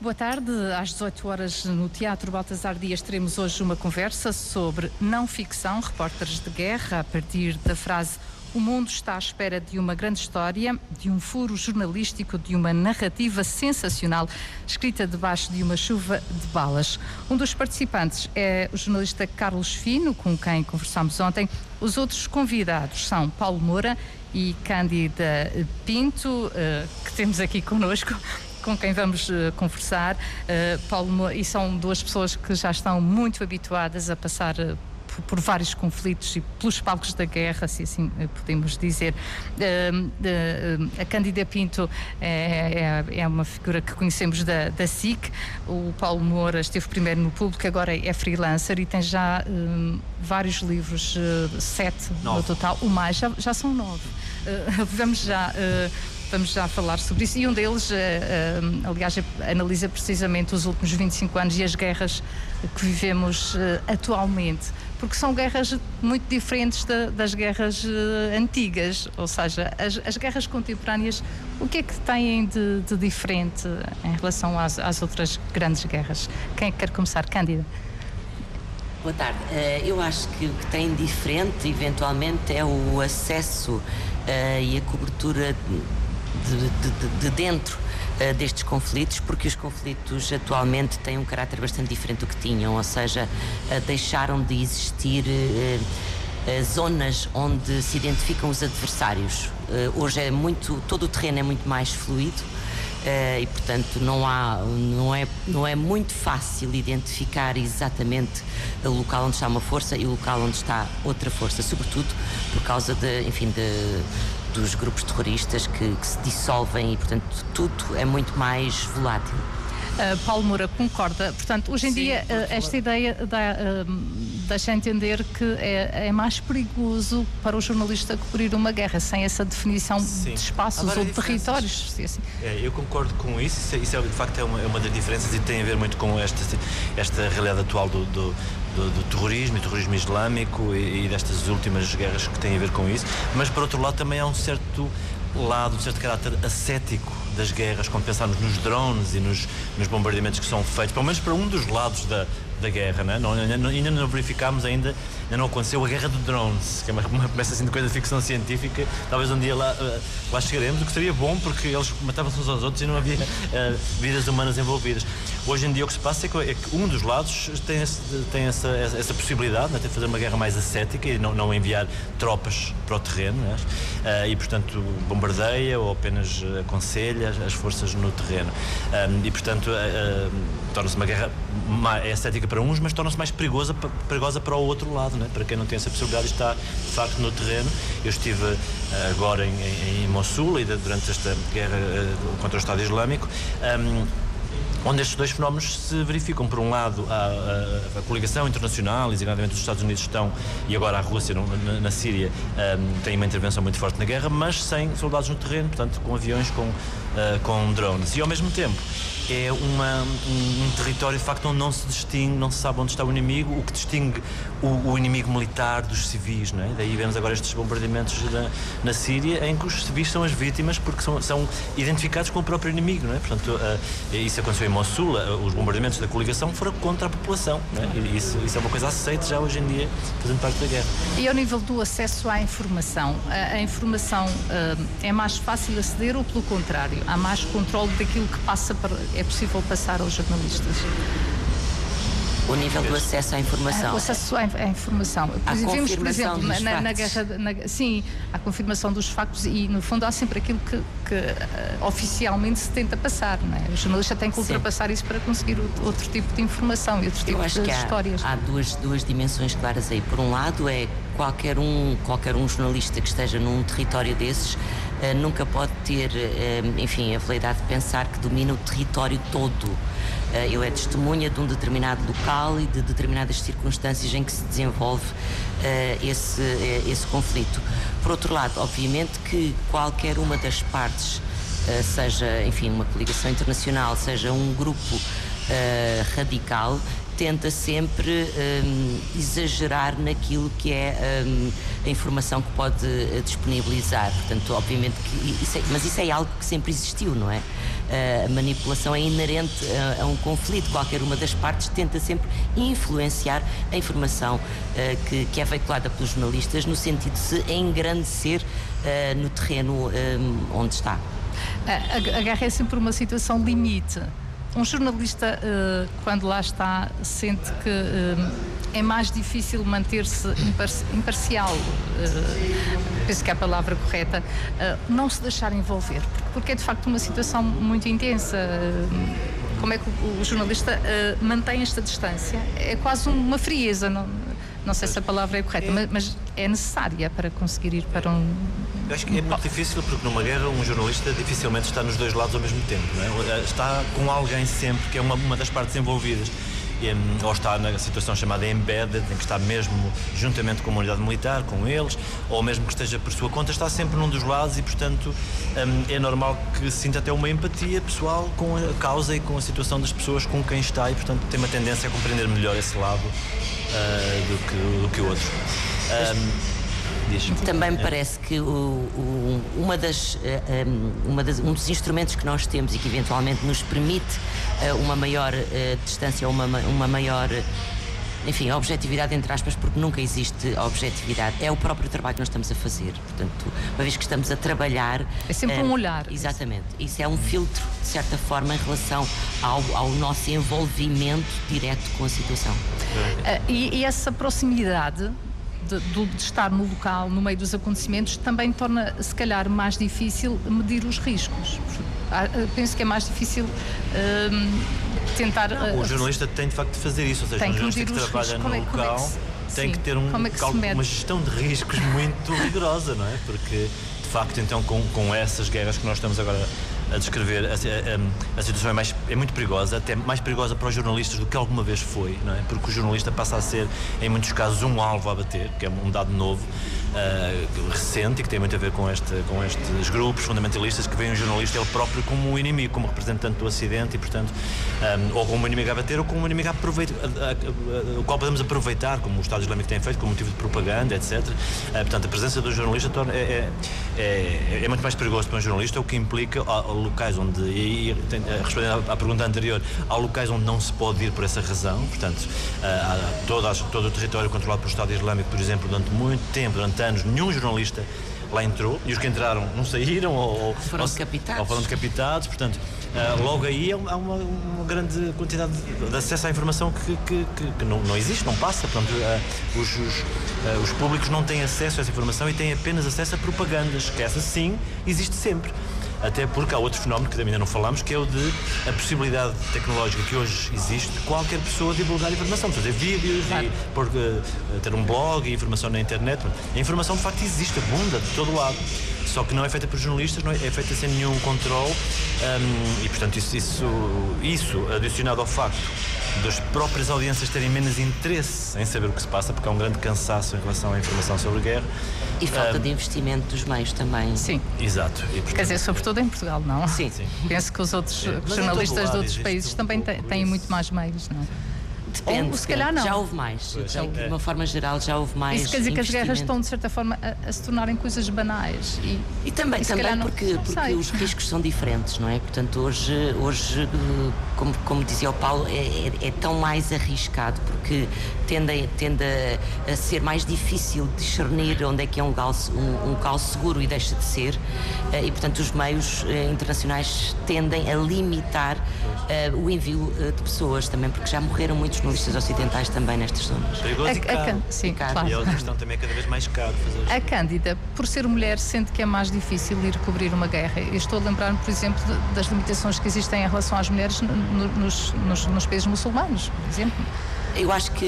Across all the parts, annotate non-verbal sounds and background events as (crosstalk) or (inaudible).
Boa tarde. Às 18 horas no Teatro Baltasar Dias teremos hoje uma conversa sobre não ficção, repórteres de guerra, a partir da frase o mundo está à espera de uma grande história, de um furo jornalístico, de uma narrativa sensacional, escrita debaixo de uma chuva de balas. Um dos participantes é o jornalista Carlos Fino, com quem conversámos ontem. Os outros convidados são Paulo Moura e Cândida Pinto, eh, que temos aqui conosco com quem vamos uh, conversar. Uh, Paulo, e são duas pessoas que já estão muito habituadas a passar uh, por, por, vários conflitos e pelos palcos da guerra, se assim podemos dizer. a Cândida Pinto é, é, é, uma figura que conhecemos da, da SIC. O Paulo Moura esteve primeiro no público, agora é freelancer e tem já vários livros, sete nove. no total, o mais, já, já são nove. (laughs) vamos já vamos já falar sobre isso. E um deles, uh, uh, aliás, analisa precisamente os últimos 25 anos e as guerras que vivemos uh, atualmente, porque são guerras muito diferentes das guerras antigas, ou seja, as, as, guerras contemporâneas, o que é que têm de, de diferente em relação às, às, outras grandes guerras? Quem é que quer começar? Cândida. Boa tarde. Eu acho que o que tem diferente, eventualmente, é o acesso e a cobertura de, de, de dentro uh, destes conflitos, porque os conflitos atualmente têm um caráter bastante diferente do que tinham, ou seja, uh, deixaram de existir uh, zonas onde se identificam os adversários. hoje é muito, todo o terreno é muito mais fluido. Uh, e portanto não há não é não é muito fácil identificar exatamente o local onde está uma força e o local onde está outra força sobretudo por causa de enfim de dos grupos terroristas que, que se dissolvem e, portanto, tudo é muito mais volátil. Uh, Paulo Moura concorda. Portanto, hoje em Sim, dia, uh, esta ideia uh, deixa entender que é, é, mais perigoso para o jornalista cobrir uma guerra sem essa definição Sim. de espaços ou de territórios. Assim. É, eu concordo com isso. Isso, é, isso é, de facto é uma, é uma, das diferenças e tem a ver muito com esta, esta realidade atual do, do do, do, terrorismo e terrorismo islâmico e, e, destas últimas guerras que têm a ver com isso, mas por outro lado também há um certo lado, um certo caráter ascético das guerras, quando pensamos nos drones e nos, nos bombardeamentos que são feitos, pelo menos para um dos lados da, da guerra, né? não, ainda, ainda não verificámos ainda, ainda não aconteceu a guerra de drones, que é uma, uma peça assim de coisa de ficção científica, talvez um dia lá, uh, lá chegaremos, o que seria bom porque eles matavam-se uns aos outros e não havia uh, (laughs) vidas humanas envolvidas. Hoje em dia o que se passa é que, é que um dos lados tem, esse, tem essa, essa possibilidade né, de fazer uma guerra mais ascética e não, não enviar tropas para o terreno né, uh, e, portanto, bombardeia ou apenas aconselha as forças no terreno. Um, e, portanto, torna-se uma guerra é ascética para uns, mas torna-se mais perigosa, perigosa para o outro lado, né? para quem não tem essa possibilidade de estar de facto no terreno. Eu estive uh, agora em, em, Mossul, e durante esta guerra uh, contra o Estado Islâmico. Um, onde estes dois fenómenos se verificam. Por um lado, a, a, a coligação internacional, exatamente os Estados Unidos estão, e agora a Rússia no, na, na, Síria, um, tem uma intervenção muito forte na guerra, mas sem soldados no terreno, portanto, com aviões, com, uh, com drones. E ao mesmo tempo, é uma, um, um, território de facto onde não se distingue, não se sabe onde está o inimigo, o que distingue o, o inimigo militar dos civis, não é? Daí vemos agora estes bombardeamentos na, na Síria em que os civis são as vítimas porque são, são identificados com o próprio inimigo, não é? Portanto, uh, isso aconteceu em Mossul, uh, os bombardeamentos da coligação foram contra a população, não é? E isso, isso é uma coisa aceita já hoje em dia, fazendo parte da guerra. E ao nível do acesso à informação, a, a informação uh, é mais fácil aceder ou pelo contrário? Há mais controle daquilo que passa para é possível passar aos jornalistas? O nível do acesso à informação. o acesso à, informação. A por exemplo, na, na, guerra. Na, sim, a confirmação dos factos e, no fundo, há sempre aquilo que, que uh, oficialmente se tenta passar. Não é? O jornalista tem que ultrapassar sim. isso para conseguir outro tipo de informação e outro tipo de histórias. Há, há duas, duas dimensões claras aí. Por um lado, é qualquer um, qualquer um jornalista que esteja num território desses uh, nunca pode ter, uh, enfim, a validade de pensar que domina o território todo. Uh, ele é testemunha de um determinado local e de determinadas circunstâncias em que se desenvolve esse, esse conflito. Por outro lado, obviamente que qualquer uma das partes, seja, enfim, uma coligação internacional, seja um grupo radical, tenta sempre um, exagerar naquilo que é um, a informação que pode uh, disponibilizar. Portanto, obviamente que isso é, mas isso é algo que sempre existiu, não é? a manipulação é inerente a, a, um conflito. Qualquer uma das partes tenta sempre influenciar a informação uh, que, que, é veiculada pelos jornalistas no sentido de se engrandecer uh, no terreno um, onde está. A guerra é sempre uma situação limite. Um jornalista, uh, quando lá está, sente que uh, é mais difícil manter-se imparcial, uh, penso que é a palavra correta, não se deixar envolver, porque é de facto uma situação muito intensa. como é que o jornalista mantém esta distância? É quase uma frieza, não, não sei se a palavra é correta, mas, mas é necessária para conseguir ir para um eu acho que é muito difícil porque numa guerra um jornalista dificilmente está nos dois lados ao mesmo tempo. É? Está com alguém sempre, que é uma, uma das partes envolvidas. E, hum, ou está na situação chamada embedded, em que está mesmo juntamente com a unidade militar, com eles, ou mesmo que esteja por sua conta, está sempre num dos lados e, portanto, hum, é normal que sinta até uma empatia pessoal com a causa e com a situação das pessoas com quem está e, portanto, tem uma tendência a compreender melhor esse lado do, que, do que o outro. Um, também me parece que o, o, uma das, eh, uma das, um dos instrumentos que nós temos e que eventualmente nos permite uma maior distância, uma, uma maior enfim, a objetividade entre aspas, porque nunca existe a objetividade, é o próprio trabalho que nós estamos a fazer. Portanto, uma vez que estamos a trabalhar. É sempre um olhar. Exatamente. Isso é um filtro, de certa forma, em relação ao, ao nosso envolvimento direto com a situação. Uh, e, e essa proximidade de, de, estar no local, no meio dos acontecimentos, também torna, se calhar, mais difícil medir os riscos. Eh, penso que é mais difícil uh, tentar. Não, o eh, jornalista tem de facto de fazer isso, ou seja, tem um jornalista que, trabalha no é, local. É que tem sim, que ter um, é que uma gestão de riscos muito (laughs) rigorosa, não é? Porque, de facto, então, com, com essas guerras que nós estamos agora a descrever, a, a, a, situação é, mais, é muito perigosa, até mais perigosa para os jornalistas do que alguma vez foi, não é? Porque o jornalista passa a ser, em muitos casos, um alvo a bater, que é um dado novo, uh, recente e que tem muito a ver com, este, com estes grupos fundamentalistas que veem o jornalista ele próprio como um inimigo, como representante do Ocidente e, portanto, um, eh, ou como um inimigo a bater ou como um inimigo a aproveitar, o qual podemos aproveitar, como o Estado Islâmico tem feito, como motivo de propaganda, etc. Uh, portanto, a presença do jornalista torna, é, é, é, é, muito mais perigoso para um jornalista, o que implica locais onde, e, respondendo à, pergunta anterior, há locais onde não se pode ir por essa razão, portanto, uh, todo, todo o território controlado pelo Estado Islâmico, por exemplo, durante muito tempo, durante anos, nenhum jornalista lá entrou e os que entraram não saíram ou, foram, ou, decapitados. ou foram decapitados. Portanto, uh, logo aí há uma, uma, grande quantidade de, acesso à informação que, que, que, que não, não, existe, não passa. Portanto, uh, os, os, uh, os públicos não têm acesso a essa informação e têm apenas acesso a propagandas, que essa sim existe sempre até porque há outro fenómeno que também ainda não falamos, que é o de a possibilidade tecnológica que hoje existe de qualquer pessoa divulgar informação, fazer vídeos claro. e por, uh, ter um blog e informação na internet. A informação de facto existe, abunda de todo lado. Só que não é feita por jornalistas, não é, é feita sem nenhum controle um, e, portanto, isso, isso, isso adicionado ao facto das próprias audiências terem menos interesse em saber o que se passa, porque há um grande cansaço em relação à informação sobre guerra. E falta um, de investimento dos meios também. Sim. Exato. E, portanto, Quer dizer, sobretudo em Portugal, não? Sim. Sim. Penso que os outros jornalistas de outros países também têm muito mais meios, não é? Depende, Ou, se calhar não. Já houve mais. Já, de uma forma geral, já houve mais. Isso quer dizer que as guerras estão, de certa forma, a, a se tornarem coisas banais. E, e também, e também porque, porque os riscos são diferentes, não é? Portanto, hoje, hoje como, como dizia o Paulo, é, é, é tão mais arriscado porque tende, tende a, a, ser mais difícil discernir onde é que é um local, um, um local seguro e deixa de ser. Eh, e, portanto, os meios eh, internacionais tendem a limitar uh, o envio de pessoas também, porque já morreram muitos jornalistas ocidentais também nestas zonas. Perigoso a, e caro. A, sim, caro. Claro. E a outra questão também é cada vez mais caro fazer A Cândida, por ser mulher, sente que é mais difícil ir cobrir uma guerra. Eu estou a lembrar-me, por exemplo, das limitações que existem em relação às mulheres no, nos, nos, nos países muçulmanos, por exemplo. Eu acho que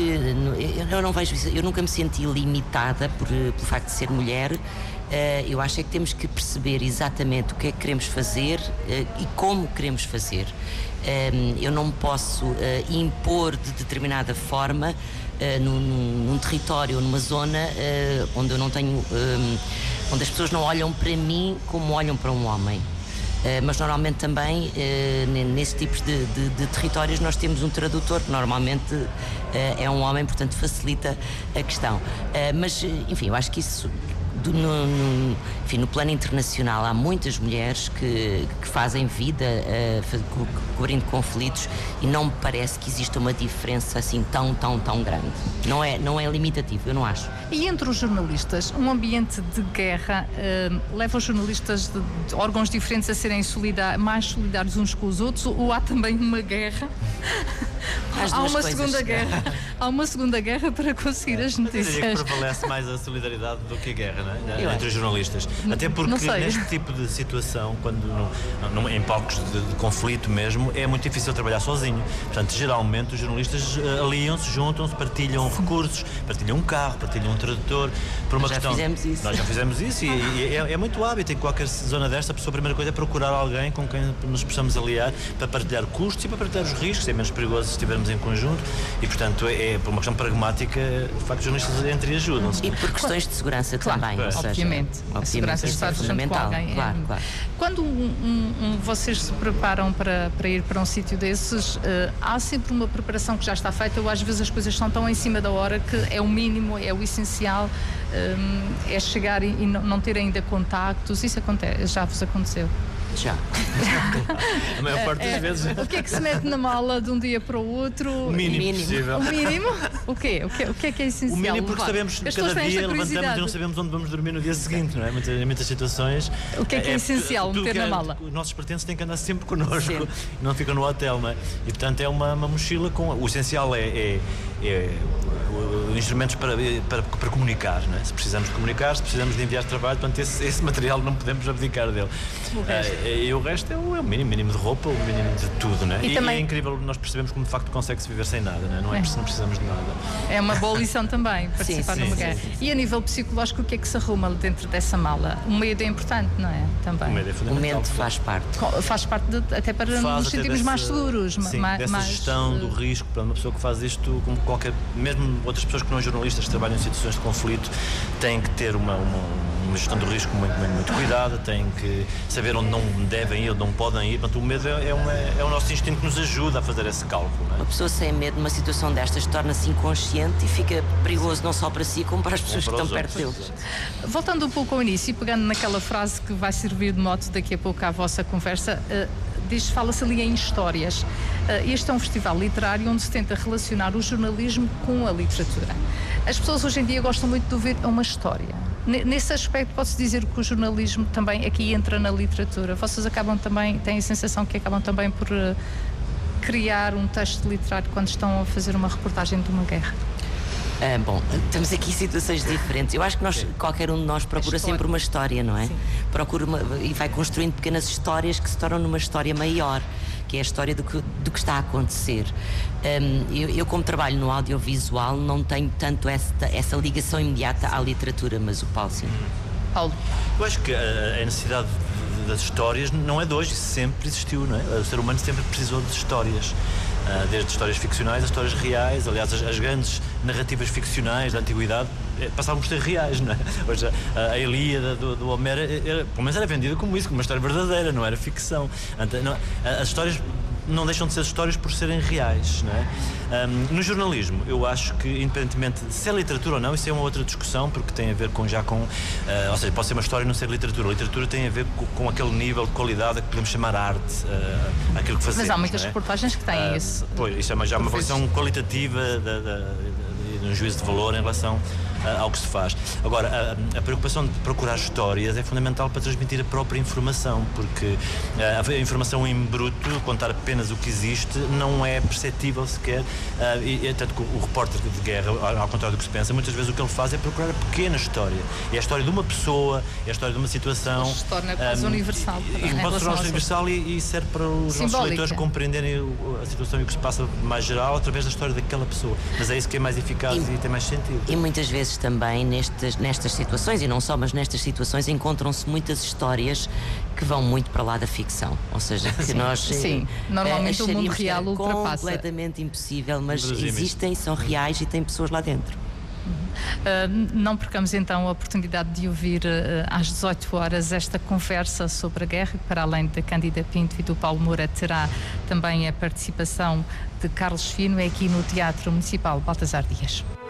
eu não vejo eu nunca me senti limitada por, pelo facto de ser mulher. Eh, eu acho é que temos que perceber exatamente o que é que queremos fazer eh, e como queremos fazer. Ehm, eu não posso eh, impor de determinada forma num, num território, numa zona onde eu não tenho, ehm, onde as pessoas não olham para mim como olham para um homem. Uh, mas normalmente também uh, nesse tipo de, de, de, territórios nós temos um tradutor que normalmente uh, é um homem, portanto facilita a questão. mas enfim, eu acho que isso do, no, no, enfim, no plano internacional há muitas mulheres que, que fazem vida uh, cobrindo conflitos e não me parece que exista uma diferença assim tão, tão, tão grande. Não é, não é limitativo, eu não acho. E entre os jornalistas, um ambiente de guerra uh, leva os jornalistas de, de, órgãos diferentes a serem solidar, mais solidários uns com os outros ou há também uma guerra? (laughs) há uma coisas. segunda guerra. (laughs) há uma segunda guerra para conseguir as notícias. Eu diria que prevalece mais a solidariedade do que a guerra, não é? Entre os jornalistas. Até porque neste tipo de situação, quando no, no, em palcos de, de, conflito mesmo, é muito difícil trabalhar sozinho. Portanto, geralmente os jornalistas uh, aliam-se, juntam-se, partilham recursos, partilham um carro, partilham um tradutor. Por uma Nós questão, já fizemos isso. Nós já fizemos isso e, e é, é, muito hábito em qualquer zona desta. A pessoa, a primeira coisa é procurar alguém com quem nos possamos aliar para partilhar custos e para partilhar os riscos. É menos perigoso se estivermos em conjunto e, portanto, é, é por uma questão pragmática, de facto, os jornalistas entre ajudam-se. E por questões de segurança claro, também. Claro. Seja, obviamente. A segurança está é fundamental. Alguém, claro, é, claro. Quando um, um, vocês se preparam para, para ir para um sítio desses, uh, há sempre uma preparação que já está feita ou às vezes as coisas estão tão em cima da hora que é o mínimo, é o essencial, um, é chegar e, e não ter ainda contactos. Isso acontece, já vos aconteceu? Já. (laughs) a maior parte das é, vezes. O que é que se mete na mala de um dia para o outro? O mínimo, mínimo. possível. O mínimo? O quê? O, quê? o que é que é essencial? O mínimo porque sabemos que cada dia levantamos e não sabemos onde vamos dormir no dia seguinte, não é? Muitas, em muitas situações. O que é que é, é essencial meter na é, mala? Os nossos pertences têm que andar sempre connosco, Sim. não ficam no hotel, não é? E portanto é uma, uma mochila com. O essencial é, é, é instrumentos para, para, para comunicar, não é? Se precisamos de comunicar, se precisamos de enviar trabalho, portanto esse, esse material não podemos abdicar dele. O resto, uh, e o resto é o, é o mínimo, mínimo de roupa, o mínimo de tudo, não é? E, e também... é incrível, nós percebemos como de facto consegue-se viver sem nada, não é? Não, é, é. não precisamos de nada. É uma boa lição também, (laughs) participar sim, numa guerra. E a nível psicológico, o que é que se arruma dentro dessa mala? O medo é importante, não é? Também. O medo é fundamental. O medo faz parte. Faz parte de, até para faz nos sentirmos mais seguros. Sim, mais, dessa mais, gestão do risco, para uma pessoa que faz isto, como qualquer, mesmo outras pessoas que não são jornalistas que trabalham em situações de conflito, têm que ter uma, uma uma gestão do risco muito, muito, muito cuidada, têm que saber onde não devem ir, onde não podem ir. Portanto, o medo é, é, uma, é o nosso instinto que nos ajuda a fazer esse cálculo. É? Uma pessoa sem medo numa situação destas torna-se inconsciente e fica perigoso não só para si, como para as pessoas é para que estão perto deles. Voltando um pouco ao início e pegando naquela frase que vai servir de moto daqui a pouco à vossa conversa, uh, diz fala-se ali em histórias. Uh, este é um festival literário onde se tenta relacionar o jornalismo com a literatura. As pessoas hoje em dia gostam muito de ouvir uma história Nesse aspecto, posso dizer que o jornalismo também aqui entra na literatura. Vocês acabam também, têm a sensação que acabam também por uh, criar um texto literário quando estão a fazer uma reportagem de uma guerra? Ah, bom, temos aqui situações diferentes. Eu acho que nós, qualquer um de nós procura sempre uma história, não é? Sim. Procura uma, e vai construindo pequenas histórias que se tornam numa história maior que é a história do que, do que está a acontecer. Um, eu, eu, como trabalho no audiovisual, não tenho tanto essa, essa ligação imediata à literatura, mas o Paulo sim. Paulo. Eu acho que a, necessidade das histórias não é de hoje, sempre existiu, não é? O ser humano sempre precisou de histórias. Uh, desde histórias ficcionais a histórias reais, aliás, as, as grandes narrativas ficcionais da antiguidade eh, passavam por ser reais, não é? (laughs) Hoje, a, a Ilíada do, do Homero, era, era, pelo menos era vendida como isso, como uma história verdadeira, não era ficção. Não, as histórias não deixam de ser histórias por serem reais. Não é? Um, no jornalismo, eu acho que, independentemente de se é literatura ou não, isso é uma outra discussão, porque tem a ver com já com. Uh, ou seja, pode ser uma história e não ser literatura. A literatura tem a ver com, com aquele nível de qualidade que podemos chamar arte, uh, aquilo que fazemos. Mas há muitas é? reportagens que têm uh, isso. Pois, isso é já uma avaliação qualitativa da, da, da, de um juízo de valor em relação ao que se faz. Agora, a, a, preocupação de procurar histórias é fundamental para transmitir a própria informação, porque a, informação em bruto, contar apenas o que existe, não é perceptível sequer. e, tanto que o, repórter de guerra, ao contrário do que se pensa, muitas vezes o que ele faz é procurar a pequena história. É a história de uma pessoa, é a história de uma situação. Se torna quase um, universal. E, e pode tornar-se universal e, e, serve para os Simbólica. nossos leitores compreenderem a situação e o que se passa mais geral através da história daquela pessoa. Mas é isso que é mais eficaz e, e tem mais sentido. E muitas vezes vezes também nestas, nestas situações, e não só, mas nestas situações encontram-se muitas histórias que vão muito para lá da ficção. Ou seja, que nós Sim, eh, normalmente o mundo real ultrapassa. completamente impossível, mas existem, são reais e tem pessoas lá dentro. Uh, não percamos então a oportunidade de ouvir uh, às 18 horas esta conversa sobre a guerra, que para além da Cândida Pinto e do Paulo Moura terá também a participação de Carlos Fino, é aqui no Teatro Municipal Baltasar Dias.